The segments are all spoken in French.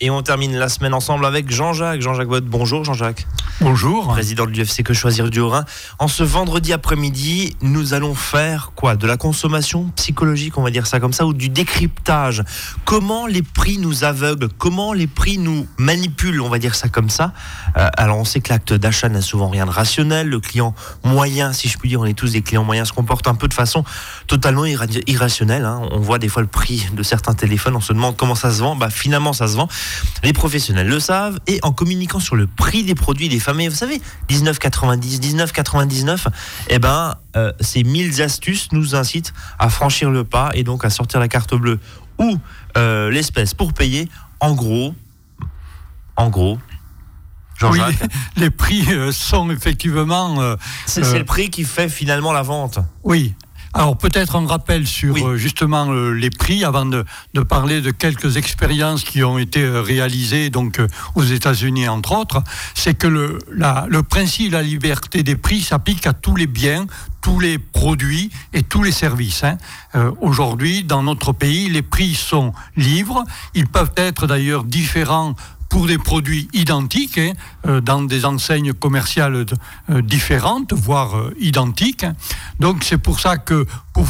Et on termine la semaine ensemble avec Jean-Jacques. Jean-Jacques Bott, bonjour Jean-Jacques. Bonjour. Président de l'UFC Que Choisir du Haut-Rhin. En ce vendredi après-midi, nous allons faire quoi? De la consommation psychologique, on va dire ça comme ça, ou du décryptage? Comment les prix nous aveuglent? Comment les prix nous manipulent, on va dire ça comme ça? Euh, Alors on sait que l'acte d'achat n'a souvent rien de rationnel. Le client moyen, si je puis dire, on est tous des clients moyens, se comporte un peu de façon totalement irrationnelle. Hein. On voit des fois le prix de certains téléphones, on se demande comment ça se vend. Bah finalement ça se vend. Les professionnels le savent et en communiquant sur le prix des produits des familles, vous savez, 19,90, 19,99, eh ben, euh, ces 1000 astuces nous incitent à franchir le pas et donc à sortir la carte bleue ou euh, l'espèce pour payer. En gros, en gros, oui, les prix euh, sont effectivement. c'est le prix qui fait finalement la vente. Oui, alors peut-être un rappel sur euh, justement euh, les prix avant de, parler de quelques expériences qui ont été euh, réalisées donc aux États-Unis entre autres. C'est que le, le principe de la liberté des prix s'applique à tous les biens, tous les produits et tous les services. Hein. Aujourd'hui, dans notre pays, les prix sont libres. Ils peuvent être d'ailleurs différents pour des produits identiques, hein, euh, dans des enseignes commerciales euh, différentes, voire euh, identiques. Donc c'est pour ça que pour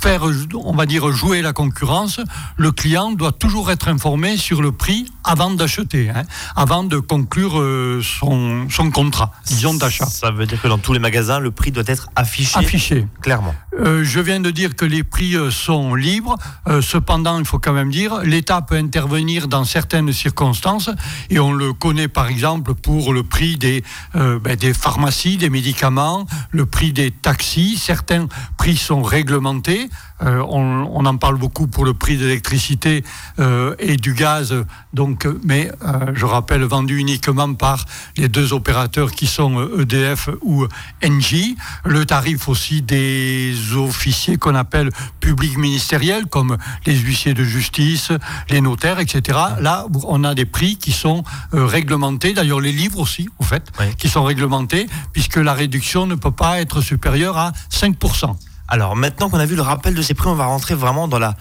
faire, on va dire, jouer la concurrence, le client doit toujours être informé sur le prix avant d'acheter, hein, avant de conclure euh, son, son, contrat, disons, d'achat. Ça veut dire que dans tous les magasins, le prix doit être affiché. Affiché. Clairement. Euh, je viens de dire que les prix euh, sont libres. cependant, il faut quand même dire, l'État peut intervenir dans certaines circonstances, et on le connaît par exemple pour le prix des, ben, des pharmacies, des médicaments, le prix des taxis. Certains prix sont réglementés. Euh, on, en parle beaucoup pour le prix de l'électricité euh, et du gaz, donc, mais euh, je rappelle vendu uniquement par les deux opérateurs qui sont EDF ou Engie. Le tarif aussi des officiers qu'on appelle publics ministériels, comme les huissiers de justice, les notaires, etc. Là, on a des prix qui sont réglementés. D'ailleurs, les livres aussi, au fait, qui sont réglementés, puisque la réduction ne peut pas être supérieure à 5%. Alors maintenant qu'on a vu le rappel de ces prix, on va rentrer vraiment dans la,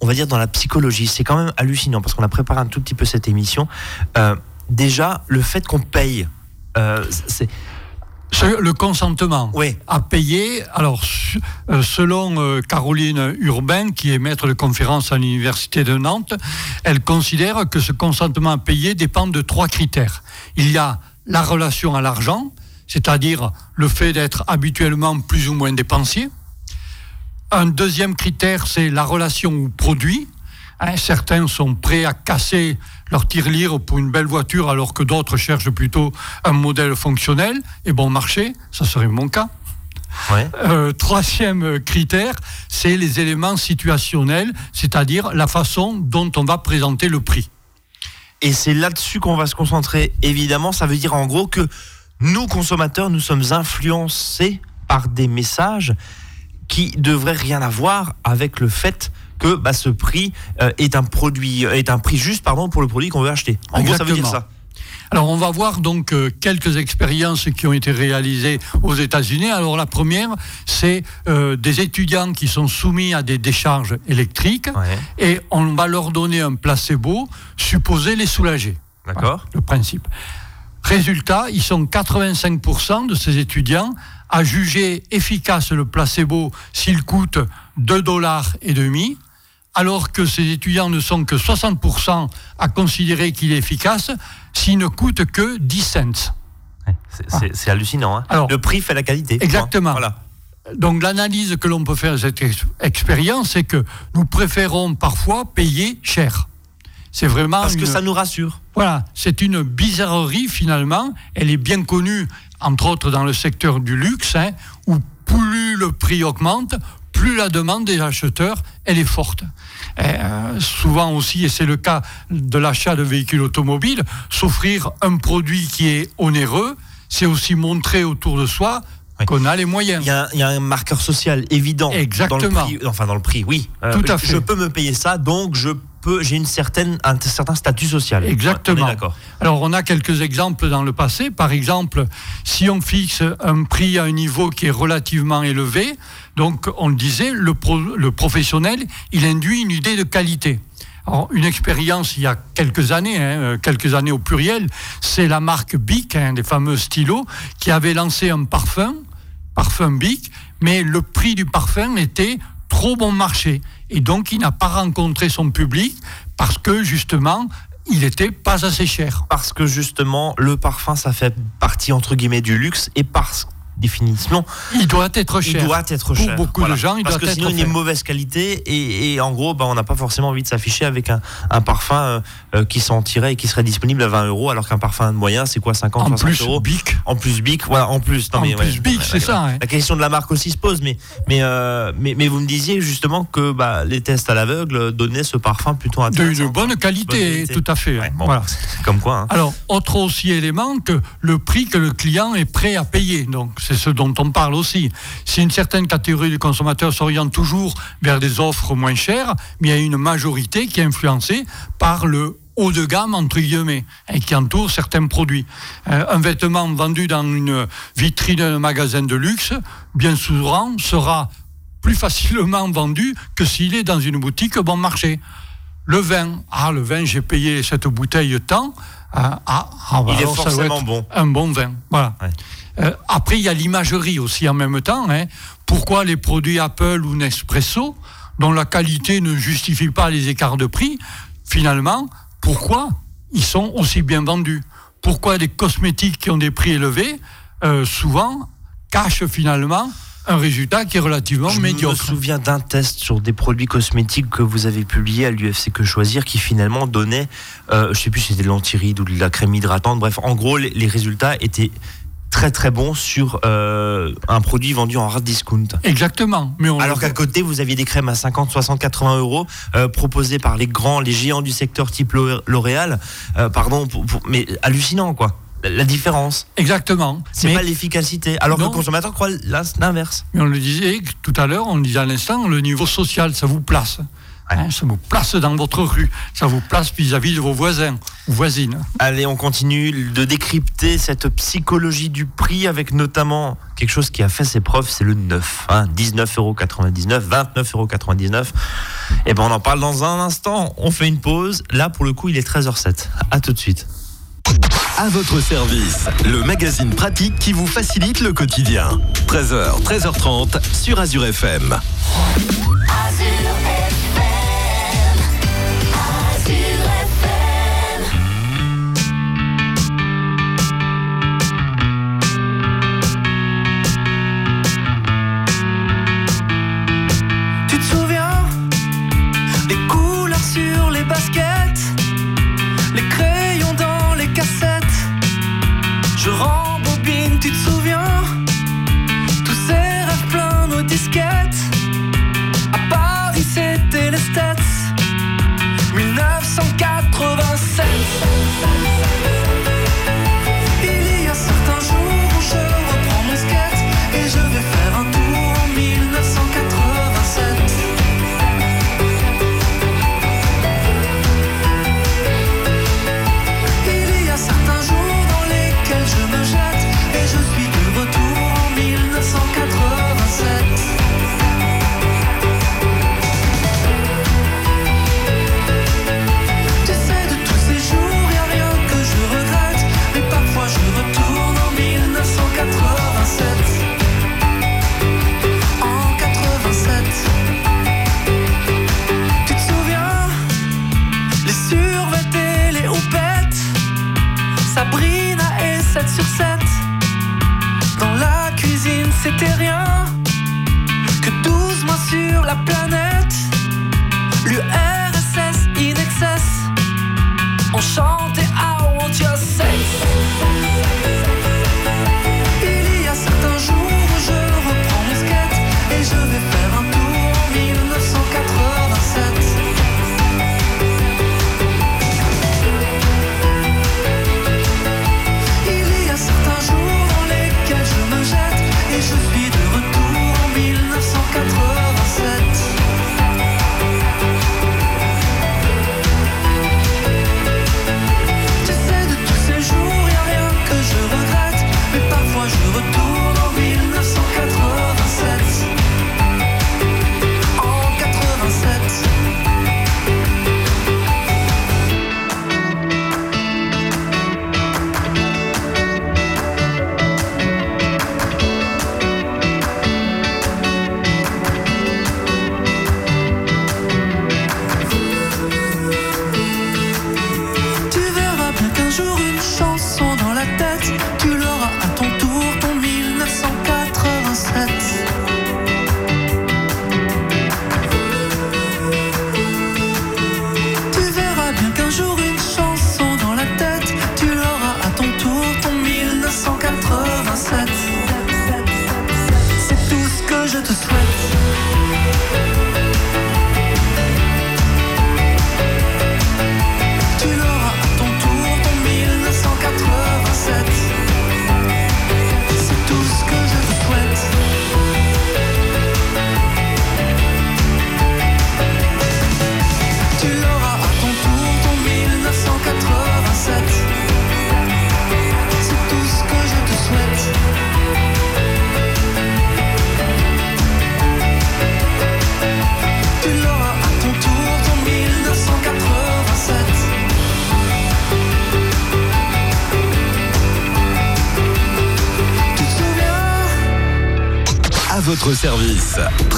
on va dire dans la psychologie. C'est quand même hallucinant parce qu'on a préparé un tout petit peu cette émission. Euh, déjà, le fait qu'on paye, euh, c'est le consentement oui. à payer. Alors, euh, selon Caroline Urbain, qui est maître de conférence à l'Université de Nantes, elle considère que ce consentement à payer dépend de trois critères. Il y a la relation à l'argent, c'est-à-dire le fait d'être habituellement plus ou moins dépensier. Un deuxième critère, c'est la relation au produit. Hein, certains sont prêts à casser leur tirelire pour une belle voiture alors que d'autres cherchent plutôt un modèle fonctionnel et bon marché. Ça serait mon cas. Euh, troisième critère, c'est les éléments situationnels, c'est-à-dire la façon dont on va présenter le prix. Et c'est là-dessus qu'on va se concentrer. Évidemment, ça veut dire en gros que nous, consommateurs, nous sommes influencés par des messages qui devrait rien avoir avec le fait que bah, ce prix euh, est un produit euh, est un prix juste pardon pour le produit qu'on veut acheter. En gros, ça veut dire ça. Alors on va voir donc euh, quelques expériences qui ont été réalisées aux États-Unis. Alors la première, c'est des étudiants qui sont soumis à des décharges électriques et on va leur donner un placebo supposé les soulager. D'accord. le principe. Résultat, ils sont 85% de ces étudiants à juger efficace le placebo s'il coûte 2 dollars et demi, alors que ces étudiants ne sont que 60% à considérer qu'il est efficace s'il ne coûte que 10 cents. C'est hallucinant. Hein. le prix fait la qualité. Exactement. Donc l'analyse que l'on peut faire de cette expérience, c'est que nous préférons parfois payer cher. C'est vraiment parce que ça nous rassure. Voilà, c'est une bizarrerie finalement. Elle est bien connue entre autres dans le secteur du luxe, hein, où plus le prix augmente, plus la demande des acheteurs, elle est forte. Euh, souvent aussi, et c'est le cas de l'achat de véhicules automobiles, s'offrir un produit qui est onéreux, c'est aussi montrer autour de soi qu'on a les moyens. Il y a, un marqueur social évident. Exactement. Dans le prix, enfin, dans le prix, oui. Euh, Tout à fait. Je peux me payer ça, donc je j'ai une certaine, un certain statut social. Exactement. Alors, on a quelques exemples dans le passé. Par exemple, si on fixe un prix à un niveau qui est relativement élevé, donc on le disait, le, le professionnel, il induit une idée de qualité. une expérience il y a quelques années, hein, euh, quelques années au pluriel, c'est la marque Bic, hein, des fameux stylos, qui avait lancé un parfum, parfum Bic, mais le prix du parfum était trop bon marché. Et donc, il n'a pas rencontré son public parce que, justement, il n'était pas assez cher. Parce que, justement, le parfum, ça fait partie, entre guillemets, du luxe et parce définition. Il doit être cher. Il doit être cher. Pour beaucoup de gens, il Parce doit que sinon, il est mauvaise qualité et, en gros, bah, on n'a pas forcément envie de s'afficher avec un, parfum euh, euh, qui sentirait et qui serait disponible à 20 euros, alors qu'un parfum moyen, c'est quoi 50, en 60 plus, euros Bic. En plus, Bic. Voilà, en plus. en plus, Bic, c'est ça. La question de la marque aussi se pose, mais, mais, euh, mais, mais, vous me disiez justement que bah, les tests à l'aveugle donnaient ce parfum plutôt intéressant. De bonne qualité, tout à fait. Hein. voilà. Comme quoi. Hein. Alors, autre aussi élément que le prix que le client est prêt à payer. Donc, c'est ce dont on parle aussi. Si une certaine catégorie de consommateurs s'oriente toujours vers des offres moins chères, mais il y a une majorité qui est influencée par le haut de gamme, entre guillemets, et qui entoure certains produits. Euh, un vêtement vendu dans une vitrine d'un magasin de luxe, bien souvent, sera plus facilement vendu que s'il est dans une boutique bon marché. Le vin, ah, le vin, j'ai payé cette bouteille tant. ah, ah, ah bah il est forcément bon. Un bon vin, voilà. Euh, après, il y a l'imagerie aussi en même temps. Hein. Pourquoi les produits Apple ou Nespresso, dont la qualité ne justifie pas les écarts de prix, finalement, pourquoi ils sont aussi bien vendus? Pourquoi des cosmétiques qui ont des prix élevés, euh, souvent, cachent finalement un résultat qui est relativement médiocre. Je me souviens d'un test sur des produits cosmétiques que vous avez publié à l'UFC Que Choisir qui finalement donnait, euh, je ne sais plus si c'était de l'antiride ou de la crème hydratante, bref, en gros, les résultats étaient très très bon sur euh, un produit vendu en hard discount. Exactement. Mais Alors qu'à côté, vous aviez des crèmes à 50, 60, 80 euros euh, proposées par les grands, les géants du secteur type L'Oréal. Euh, pardon, mais hallucinant quoi. La, différence. Exactement. C'est pas l'efficacité. Alors que le consommateur croit l'inverse. Mais on le disait tout à l'heure, on le disait à l'instant, le niveau social, ça vous place. Hein, ça vous place dans votre rue, ça vous place vis-à-vis de vos voisins ou voisines. Allez, on continue de décrypter cette psychologie du prix avec notamment quelque chose qui a fait ses preuves, c'est le 9. Hein, 19,99€, 29,99€. Et ben on en parle dans un instant. On fait une pause. Là, pour le coup, il est 13h07. À tout de suite. À votre service, le magazine pratique qui vous facilite le quotidien. 13h, 13h30 sur Azure FM. je retourne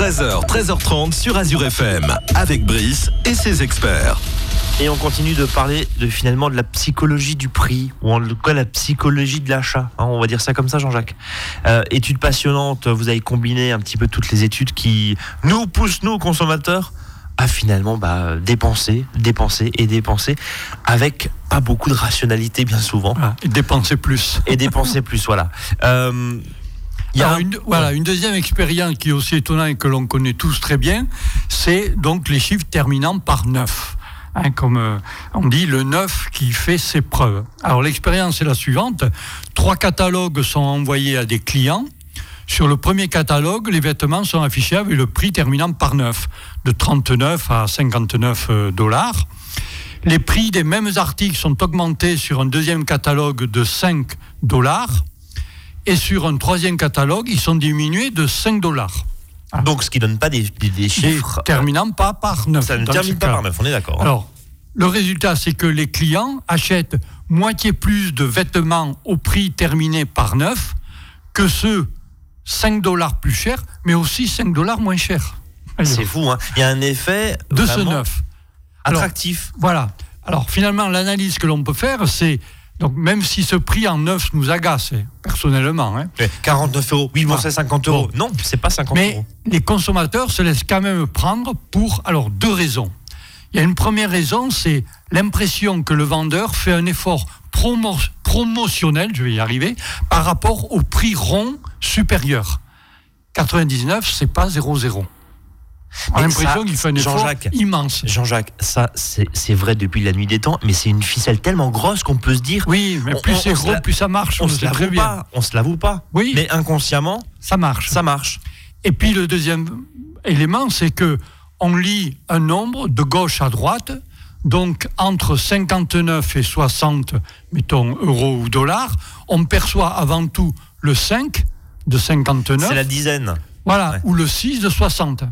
13h, 13h30 sur Azure FM, avec Brice et ses experts. Et on continue de parler de finalement de la psychologie du prix, ou en tout cas la psychologie de l'achat. hein, on va dire ça comme ça, Jean-Jacques. Euh, étude passionnante, vous avez combiné un petit peu toutes les études qui nous poussent, nous, consommateurs, à finalement bah, dépenser, dépenser et dépenser avec pas beaucoup de rationalité, bien souvent. Voilà, et dépenser plus. Et dépenser plus, voilà. Euh, il y a un- une, voilà, une deuxième expérience qui est aussi étonnante et que l'on connaît tous très bien, c'est donc les chiffres terminant par 9. Hein, comme euh, on dit, le 9 qui fait ses preuves. Alors l'expérience est la suivante. Trois catalogues sont envoyés à des clients. Sur le premier catalogue, les vêtements sont affichés avec le prix terminant par 9, de 39 à 59 euh, dollars. Les prix des mêmes articles sont augmentés sur un deuxième catalogue de 5 dollars. Et sur un troisième catalogue, ils sont diminués de 5 dollars. Donc, ce qui donne pas des, des- des Et chiffres. terminant pas par 9. Ça ne termine pas par neuf, on est d'accord. hein. Alors, le résultat, c'est que les clients achètent moitié plus de vêtements au prix terminé par 9 que ceux 5 dollars plus chers, mais aussi 5 dollars moins chers. C'est fou, hein. Il y a un effet De ce 9. Alors, attractif. Voilà. Alors finalement, l'analyse que l'on peut faire, c'est donc même si ce prix en neuf nous agace hein, personnellement, hein, Ouais, 49 euros. Oui, bon, Ah. c'est 50 euros. Bon. Non, c'est pas 50 mais euros. les consommateurs se laissent quand même prendre pour alors deux raisons. Il y a une première raison, c'est l'impression que le vendeur fait un effort promo- promotionnel, je vais y arriver, par rapport au prix rond supérieur. 99, c'est pas 0,0. On a Mais l'impression qu'il fait un effort Jean-Jacques, immense. Jean-Jacques, ça, c'est vrai depuis la nuit des temps, mais c'est une ficelle tellement grosse qu'on peut se dire. Oui, mais On- plus c'est gros, la- plus ça marche. on on se l'avoue pas, on se l'avoue pas. Oui. Mais inconsciemment, Ça marche. ça marche. Et puis le deuxième élément, c'est que on lit un nombre de gauche à droite, donc entre 59 et 60, mettons, euros ou dollars, on perçoit avant tout le 5 de 59, C'est la dizaine. voilà, ouais. ou le 6 de 60.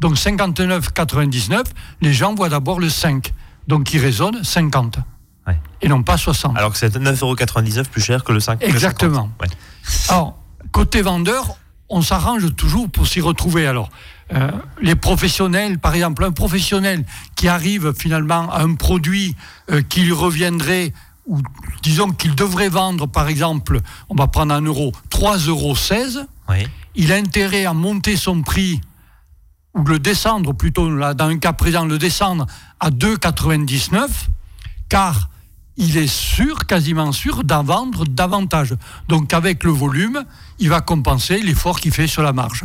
Donc 59,99, les gens voient d'abord le 5, donc ils raisonnent 50, Ouais. et non pas 60. Alors que c'est 9,99€ plus cher que le 5 que le 50. Exactement. Ouais. Alors, côté vendeur, on s'arrange toujours pour s'y retrouver. Alors, euh, les professionnels, par exemple, un professionnel qui arrive finalement à un produit euh, qui lui reviendrait, ou disons qu'il devrait vendre, par exemple, on va prendre un euro, 3,16 euros, Oui. il a intérêt à monter son prix, ou le descendre plutôt, là, dans un cas présent, le descendre à 2,99, car il est sûr, quasiment sûr, d'en vendre davantage. Donc avec le volume, il va compenser l'effort qu'il fait sur la marge.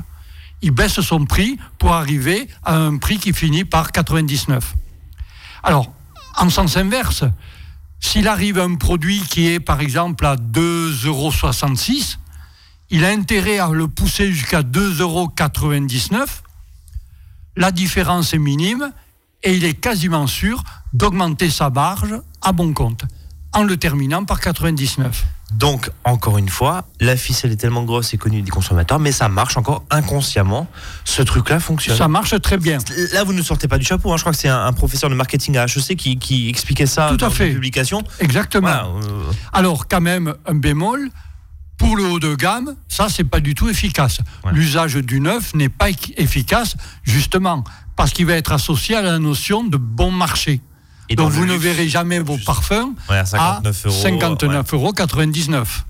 Il baisse son prix pour arriver à un prix qui finit par 99. Alors, en sens inverse, s'il arrive à un produit qui est par exemple à 2,66 euros, il a intérêt à le pousser jusqu'à 2,99 euros. La différence est minime et il est quasiment sûr d'augmenter sa marge à bon compte en le terminant par 99. Donc, encore une fois, la ficelle est tellement grosse et connue des consommateurs, mais ça marche encore inconsciemment. Ce truc-là fonctionne. Ça marche très bien. Là, vous ne sortez pas du chapeau. hein. Je crois que c'est un, un professeur de marketing à HEC qui, qui expliquait ça Tout à dans fait. une publication. Exactement. Voilà, euh, Alors quand même un bémol, pour le haut de gamme, ça c'est pas du tout efficace. Ouais. L'usage du neuf n'est pas eff- efficace justement parce qu'il va être associé à la notion de bon marché. Et Donc vous ne verrez jamais vos parfums Ouais, à 59 à euros, 59 euros 99.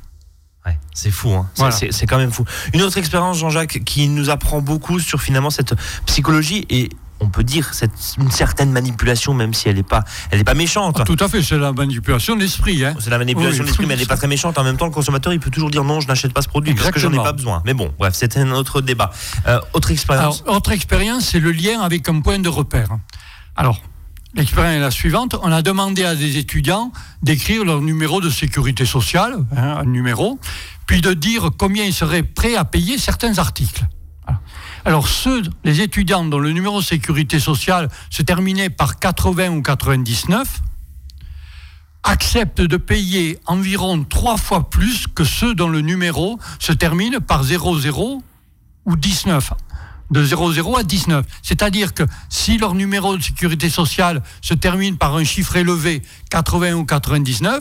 Ouais, c'est fou, hein. C'est- Voilà. c'est quand même fou. Une autre expérience, Jean-Jacques, qui nous apprend beaucoup sur finalement cette psychologie et on peut dire cette, une certaine manipulation, même si elle n'est pas, elle est pas méchante. Ah, tout à fait, c'est la manipulation de l'esprit. Hein. C'est la manipulation Oui, de l'esprit, mais elle n'est pas très méchante. En même temps, le consommateur, il peut toujours dire non, je n'achète pas ce produit parce que j'en ai pas besoin. Mais bon, bref, c'était un autre débat. Euh, autre expérience. Alors, autre expérience, c'est le lien avec un point de repère. Alors, l'expérience est la suivante. On a demandé à des étudiants d'écrire leur numéro de sécurité sociale, hein, un numéro, puis de dire combien ils seraient prêts à payer certains articles. Alors, ceux, les étudiants dont le numéro de sécurité sociale se terminait par 80 ou 99, acceptent de payer environ trois fois plus que ceux dont le numéro se termine par 00 ou 19 de 00 à 19. C'est-à-dire que si leur numéro de sécurité sociale se termine par un chiffre élevé, 80 ou 99,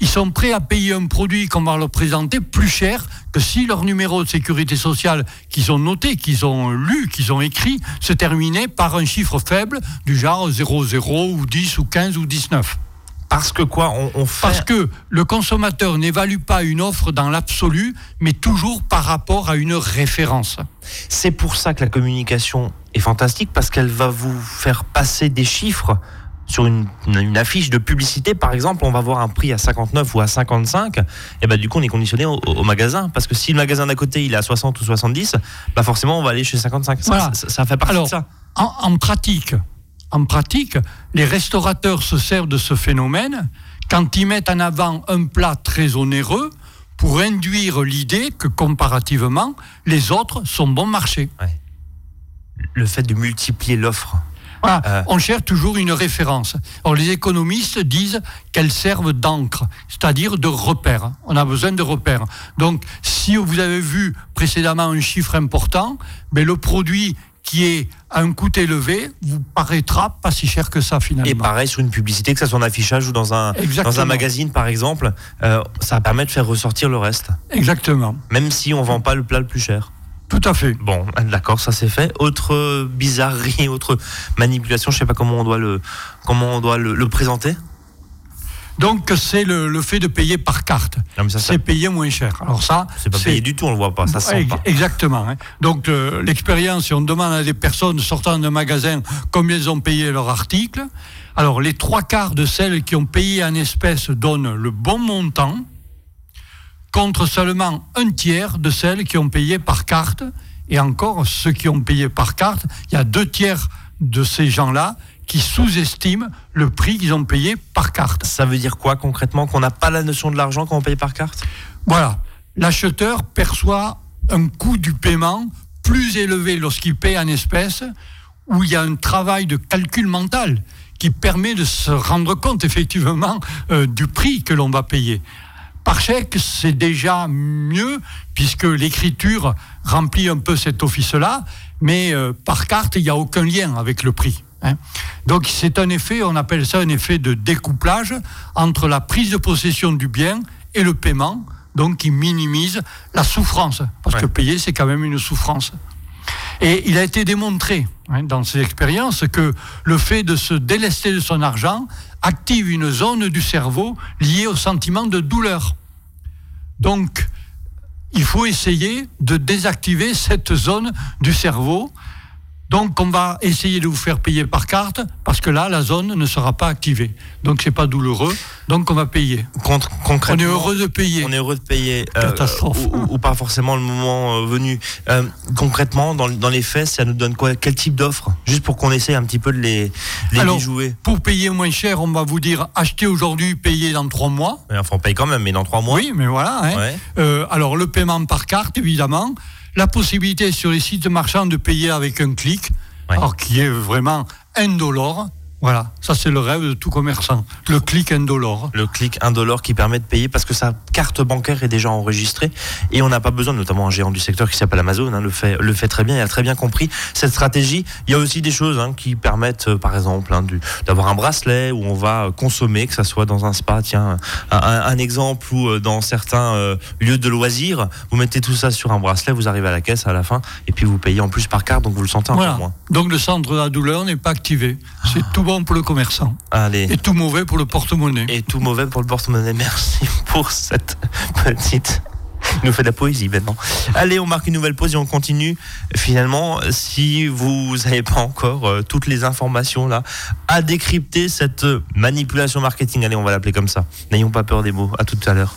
ils sont prêts à payer un produit qu'on va leur présenter plus cher que si leur numéro de sécurité sociale qu'ils ont noté, qu'ils ont lu, qu'ils ont écrit, se terminait par un chiffre faible du genre 00 ou 10 ou 15 ou 19. Parce que quoi? On, fait... Parce que le consommateur n'évalue pas une offre dans l'absolu, mais toujours par rapport à une référence. C'est pour ça que la communication est fantastique, parce qu'elle va vous faire passer des chiffres sur une, affiche de publicité, par exemple, on va voir un prix à 59 ou à 55, et ben du coup on est conditionné au, magasin, parce que si le magasin d'à côté il est à 60 ou 70, bah forcément on va aller chez 55. Ça, ça, fait partie de ça. En, en, pratique, en pratique, les restaurateurs se servent de ce phénomène quand ils mettent en avant un plat très onéreux pour induire l'idée que comparativement les autres sont bon marché. Le fait de multiplier l'offre. Euh. On cherche toujours une référence. Or, les économistes disent qu'elles servent d'encre, c'est-à-dire de repère. On a besoin de repères. Donc, si vous avez vu précédemment un chiffre important, mais ben, le produit qui est à un coût élevé vous paraîtra pas si cher que ça finalement. Et pareil sur une publicité, que ce soit en affichage ou dans un, dans un magazine par exemple, euh, ça permet de faire ressortir le reste. Exactement. Même si on vend pas le plat le plus cher. Tout à fait. Bon, d'accord, ça c'est fait. Autre bizarrerie, autre manipulation, je sais pas comment on doit le, comment on doit le, présenter. Donc c'est le, fait de payer par carte. C'est payer moins cher. Alors ça, c'est pas payé du tout, on le voit pas, ça sent pas. Exactement. Hein. Donc l'expérience, si on demande à des personnes sortant d'un magasin combien elles ont payé leur article, alors les trois quarts de celles qui ont payé en espèces donnent le bon montant contre seulement un tiers de celles qui ont payé par carte. Et encore, ceux qui ont payé par carte, il y a deux tiers de ces gens-là qui sous-estiment le prix qu'ils ont payé par carte. Ça veut dire quoi concrètement Qu'on n'a pas la notion de l'argent quand on paye par carte? Voilà. L'acheteur perçoit un coût du paiement plus élevé lorsqu'il paye en espèces, où il y a un travail de calcul mental qui permet de se rendre compte effectivement euh, du prix que l'on va payer. Par chèque, c'est déjà mieux, puisque l'écriture remplit un peu cet office-là, mais euh, par carte, il n'y a aucun lien avec le prix. Hein. Donc c'est un effet, on appelle ça un effet de découplage entre la prise de possession du bien et le paiement, donc qui minimise la souffrance, parce que payer, c'est quand même une souffrance. Et il a été démontré hein, dans ces expériences que le fait de se délester de son argent active une zone du cerveau liée au sentiment de douleur. Donc, il faut essayer de désactiver cette zone du cerveau donc on va essayer de vous faire payer par carte parce que là la zone ne sera pas activée. Donc c'est pas douloureux. Donc on va payer. concrètement, on est heureux de payer. On est heureux de payer. Euh, Catastrophe. ou, pas forcément le moment euh, venu. Euh, concrètement, dans, les faits, ça nous donne quoi Quel type d'offre? Juste pour qu'on essaie un petit peu de les, les jouer. Pour payer moins cher, on va vous dire acheter aujourd'hui, payer dans trois mois. enfin, on paye quand même, mais dans trois mois. Oui, mais voilà. Hein. alors le paiement par carte, évidemment la possibilité sur les sites marchands de payer avec un clic, alors qui est vraiment indolore. Voilà, ça c'est le rêve de tout commerçant. Le clic indolore. Le clic indolore qui permet de payer parce que sa carte bancaire est déjà enregistrée et on n'a pas besoin, notamment un géant du secteur qui s'appelle Amazon, hein, le, fait, le fait très bien, il a très bien compris cette stratégie. Il y a aussi des choses hein, qui permettent, euh, par exemple, hein, d'avoir un bracelet où on va consommer, que ça soit dans un spa, tiens, un, exemple ou euh, dans certains euh, lieux de loisirs, vous mettez tout ça sur un bracelet, vous arrivez à la caisse à la fin et puis vous payez en plus par carte, donc vous le sentez encore moins. Donc le centre de la douleur n'est pas activé. C'est tout bon pour le commerçant. Allez. Et tout mauvais pour le porte-monnaie. Et tout mauvais pour le porte-monnaie. Merci pour cette petite. Il nous fait de la poésie maintenant. Allez, on marque une nouvelle pause et on continue. Finalement, si vous n'avez pas encore euh, toutes les informations là, à décrypter cette manipulation marketing, allez, on va l'appeler comme ça. N'ayons pas peur des mots. À tout à l'heure.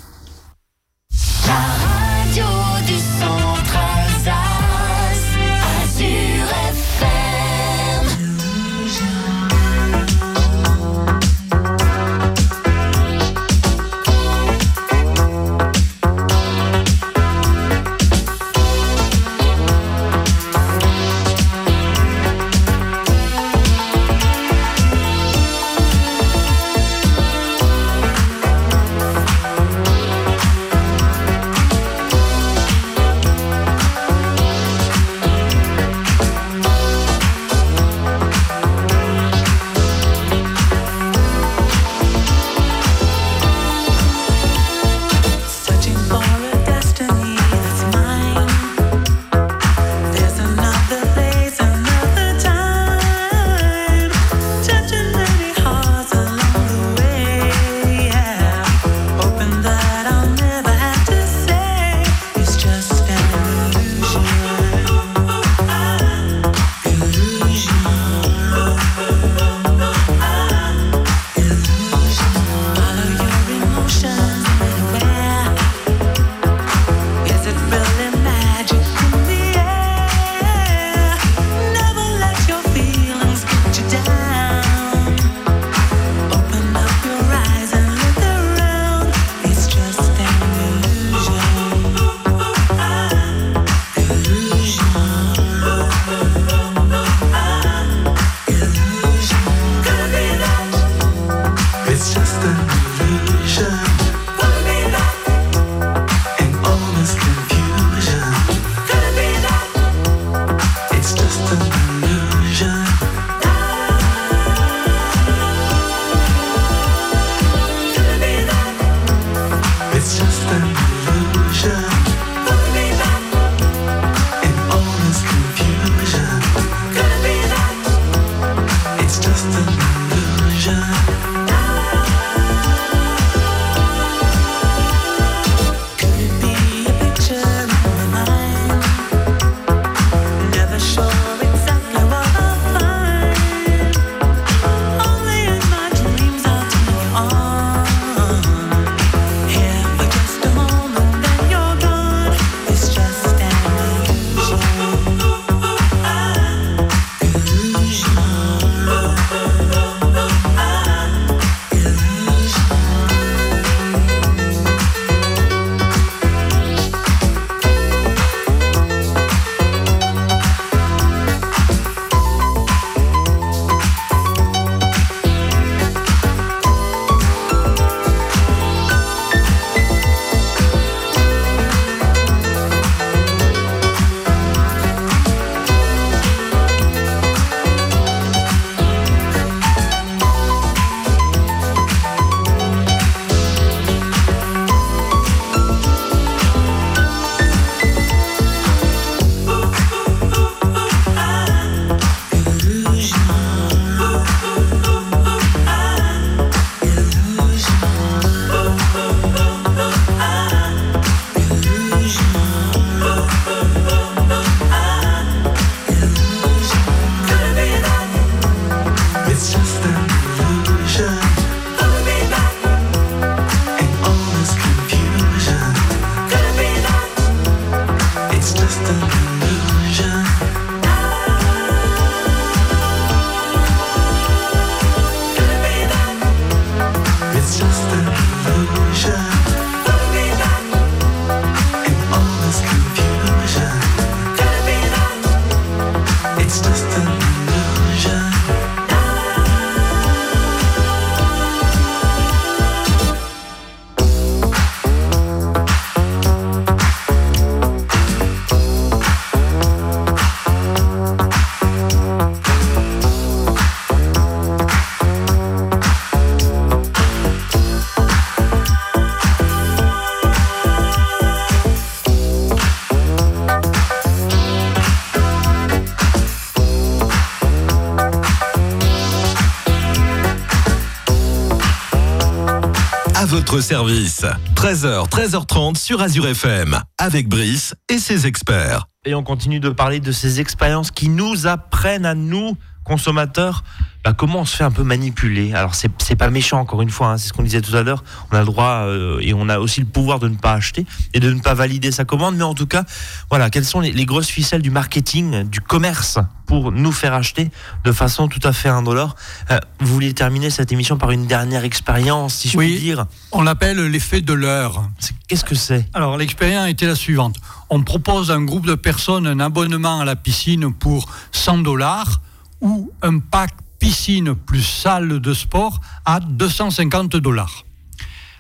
Service. 13h, 13h30 sur Azure FM, avec Brice et ses experts. Et on continue de parler de ces expériences qui nous apprennent à nous, consommateurs, bah, comment on se fait un peu manipuler. Alors c'est pas méchant encore une fois, hein, c'est ce qu'on disait tout à l'heure. On a le droit euh, et on a aussi le pouvoir de ne pas acheter et de ne pas valider sa commande. Mais en tout cas, voilà, quelles sont les, grosses ficelles du marketing, du commerce pour nous faire acheter de façon tout à fait indolore. Euh, vous vouliez terminer cette émission par une dernière expérience, si je puis dire. On l'appelle l'effet de l'heure. Qu'est-ce que c'est Alors l'expérience était la suivante. On propose à un groupe de personnes un abonnement à la piscine pour 100 dollars ou un pack piscine plus salle de sport à 250 dollars.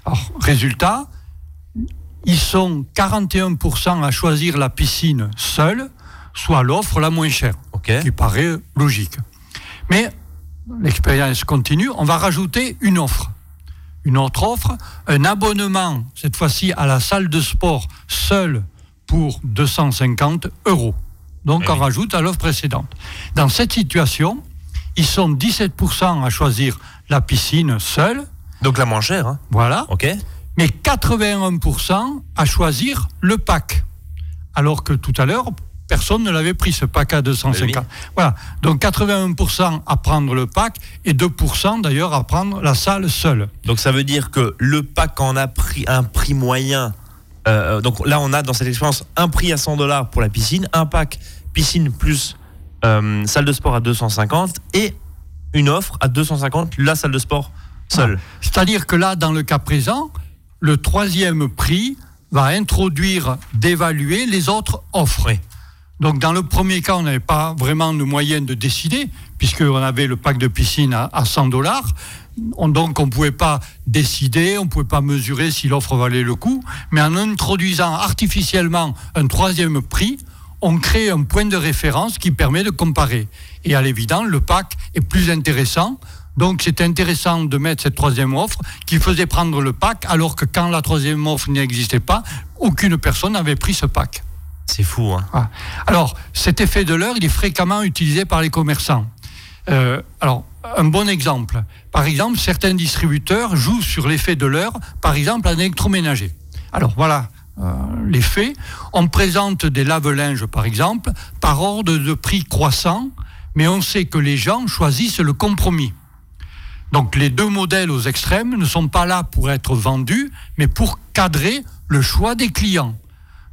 Alors, résultat, ils sont 41% à choisir la piscine seule, soit l'offre la moins chère, qui paraît logique. Mais l'expérience continue, on va rajouter une offre. Une autre offre, un abonnement, cette fois-ci à la salle de sport seule pour 250 euros. Donc eh on rajoute à l'offre précédente. Dans cette situation, ils sont 17% à choisir la piscine seule. Donc la moins chère. Hein. Voilà. OK. Mais 81% à choisir le pack. Alors que tout à l'heure, personne ne l'avait pris, ce pack à 250. Voilà. Donc 81% à prendre le pack et 2% d'ailleurs à prendre la salle seule. Donc ça veut dire que le pack en a pris un prix moyen. Euh, donc là, on a dans cette expérience un prix à 100 dollars pour la piscine, un pack piscine plus euh, salle de sport à 250 et une offre à 250 la salle de sport seule. Ah. C'est-à-dire que là, dans le cas présent, le troisième prix va introduire d'évaluer les autres offres. Donc dans le premier cas, on n'avait pas vraiment de moyen de décider, puisqu'on avait le pack de piscine à, 100 dollars. donc on ne pouvait pas décider, on ne pouvait pas mesurer si l'offre valait le coup, mais en introduisant artificiellement un troisième prix, on crée un point de référence qui permet de comparer. Et à l'évidence, le pack est plus intéressant. Donc c'est intéressant de mettre cette troisième offre qui faisait prendre le pack, alors que quand la troisième offre n'existait pas, aucune personne n'avait pris ce pack. C'est fou. Hein. Ah. Alors cet effet de l'heure, il est fréquemment utilisé par les commerçants. Euh, alors, un bon exemple. Par exemple, certains distributeurs jouent sur l'effet de l'heure, par exemple en électroménager. Alors voilà les faits. On présente des lave-linges, par exemple, par ordre de prix croissant, mais on sait que les gens choisissent le compromis. Donc les deux modèles aux extrêmes ne sont pas là pour être vendus, mais pour cadrer le choix des clients.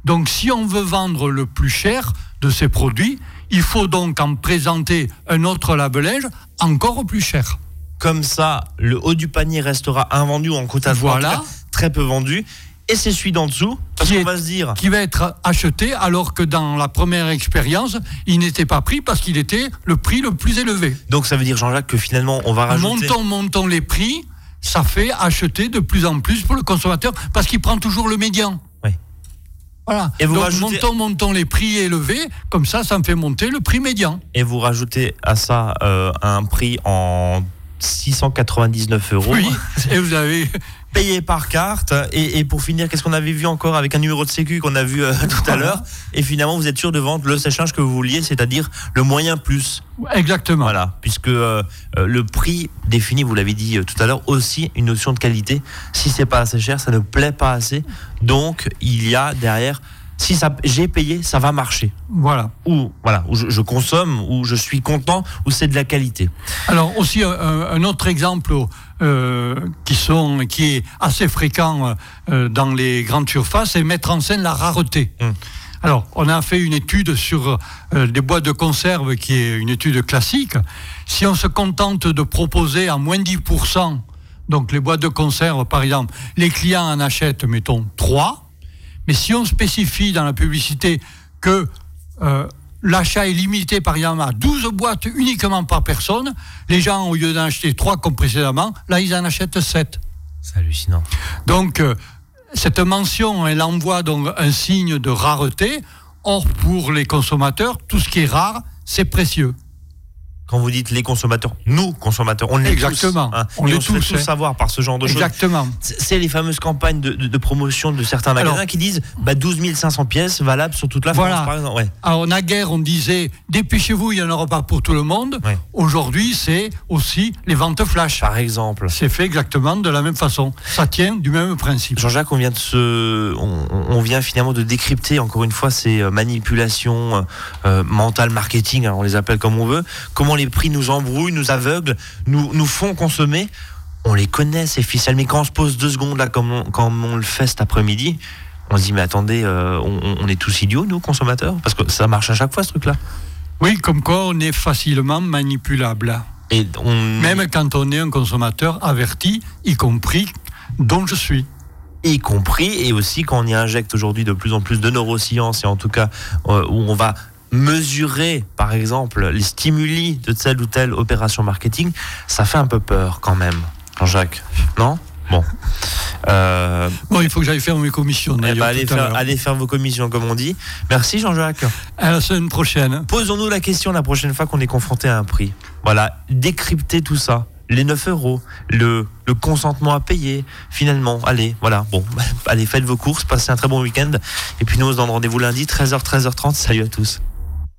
Donc si on veut vendre le plus cher de ces produits, il faut donc en présenter un autre lave-linge encore plus cher. Comme ça, le haut du panier restera invendu en quota voilà. très peu vendu. Et c'est celui d'en dessous, parce qu'on va se dire. Qui va être acheté alors que dans la première expérience, il n'était pas pris parce qu'il était le prix le plus élevé. Donc ça veut dire, Jean-Jacques, que finalement, on va rajouter. Montons, montons les prix, ça fait acheter de plus en plus pour le consommateur parce qu'il prend toujours le médian. Voilà. Et vous Donc, montons, montons les prix élevés, comme ça, ça me fait monter le prix médian. Et vous rajoutez à ça euh, un prix en 699 euros. Oui, et vous avez payé par carte. Et, pour finir, qu'est-ce qu'on avait vu encore avec un numéro de sécu qu'on a vu euh, tout à l'heure? Et finalement, vous êtes sûr de vendre le séchage que vous vouliez, c'est-à-dire le moyen plus. Exactement. Voilà, puisque euh, le prix définit, vous l'avez dit tout à l'heure, aussi une notion de qualité. Si c'est pas assez cher, ça ne plaît pas assez. Donc, il y a derrière si ça j'ai payé, ça va marcher. Voilà. Ou voilà, où je, consomme, où je suis content, où c'est de la qualité. Alors aussi un, autre exemple euh, qui sont qui est assez fréquent euh, dans les grandes surfaces, c'est mettre en scène la rareté. Hum. Alors, on a fait une étude sur euh, des boîtes de conserve qui est une étude classique. Si on se contente de proposer à moins 10%, donc les boîtes de conserve, par exemple, les clients en achètent, mettons, 3, mais si on spécifie dans la publicité que euh, l'achat est limité par exemple à 12 boîtes uniquement par personne, les gens, au lieu d'en acheter 3 comme précédemment, là, ils en achètent 7. C'est hallucinant. Donc, euh, cette mention, elle envoie donc un signe de rareté. Or, pour les consommateurs, tout ce qui est rare, c'est précieux quand vous dites les consommateurs, nous consommateurs, on est Exactement. tous. Hein. on, est tous, tous savoir par ce genre de choses. Exactement. C'est les fameuses campagnes de, promotion de certains magasins qui disent bah, 12 500 pièces valables sur toute la France, par exemple. Ouais. Alors, naguère, on disait dépêchez-vous, il n'y en aura pas pour tout le monde. Aujourd'hui, c'est aussi les ventes flash. Par exemple. C'est fait exactement de la même façon. Ça tient du même principe. Jean-Jacques, on vient de se, on, vient finalement de décrypter encore une fois ces euh, manipulations euh, mentales, marketing, hein, on les appelle comme on veut. Comment les prix nous embrouillent, nous aveuglent, nous, nous font consommer. On les connaît, ces ficelles. Mais quand on se pose deux secondes, là, comme on, comme on le fait cet après-midi, on se dit, mais attendez, euh, on, est tous idiots, nous, consommateurs? Parce que ça marche à chaque fois, ce truc-là. Oui, comme quoi on est facilement manipulable. Et Même quand on est un consommateur averti, y compris dont je suis y compris et aussi quand on y injecte aujourd'hui de plus en plus de neurosciences et en tout cas euh, où on va mesurer, par exemple, les stimuli de telle ou telle opération marketing, ça fait un peu peur quand même, Jean-Jacques. Non? Bon. Euh, bon, il faut que j'aille faire mes commissions. Eh ben, allez, faire, allez, faire, vos commissions, comme on dit. Merci, Jean-Jacques. À la semaine prochaine. Posons-nous la question la prochaine fois qu'on est confronté à un prix. Voilà, décrypter tout ça. Les 9 euros, le, le consentement à payer, finalement. Allez, voilà. Bon, allez, faites vos courses, passez un très bon week-end. Et puis nous, on se donne rendez-vous lundi, 13h, 13h30. Salut à tous.